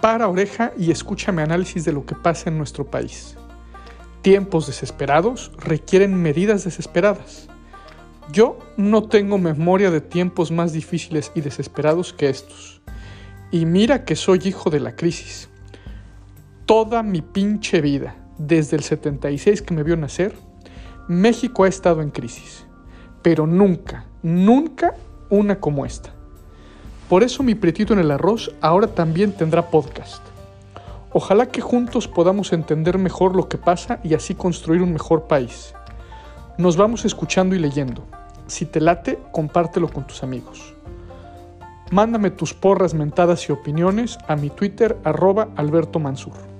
Para oreja y escúchame análisis de lo que pasa en nuestro país. Tiempos desesperados requieren medidas desesperadas. Yo no tengo memoria de tiempos más difíciles y desesperados que estos. Y mira que soy hijo de la crisis. Toda mi pinche vida, desde el 76 que me vio nacer, México ha estado en crisis. Pero nunca, nunca una como esta. Por eso mi pretito en el arroz ahora también tendrá podcast. Ojalá que juntos podamos entender mejor lo que pasa y así construir un mejor país. Nos vamos escuchando y leyendo. Si te late, compártelo con tus amigos. Mándame tus porras, mentadas y opiniones a mi Twitter arroba Alberto Mansur.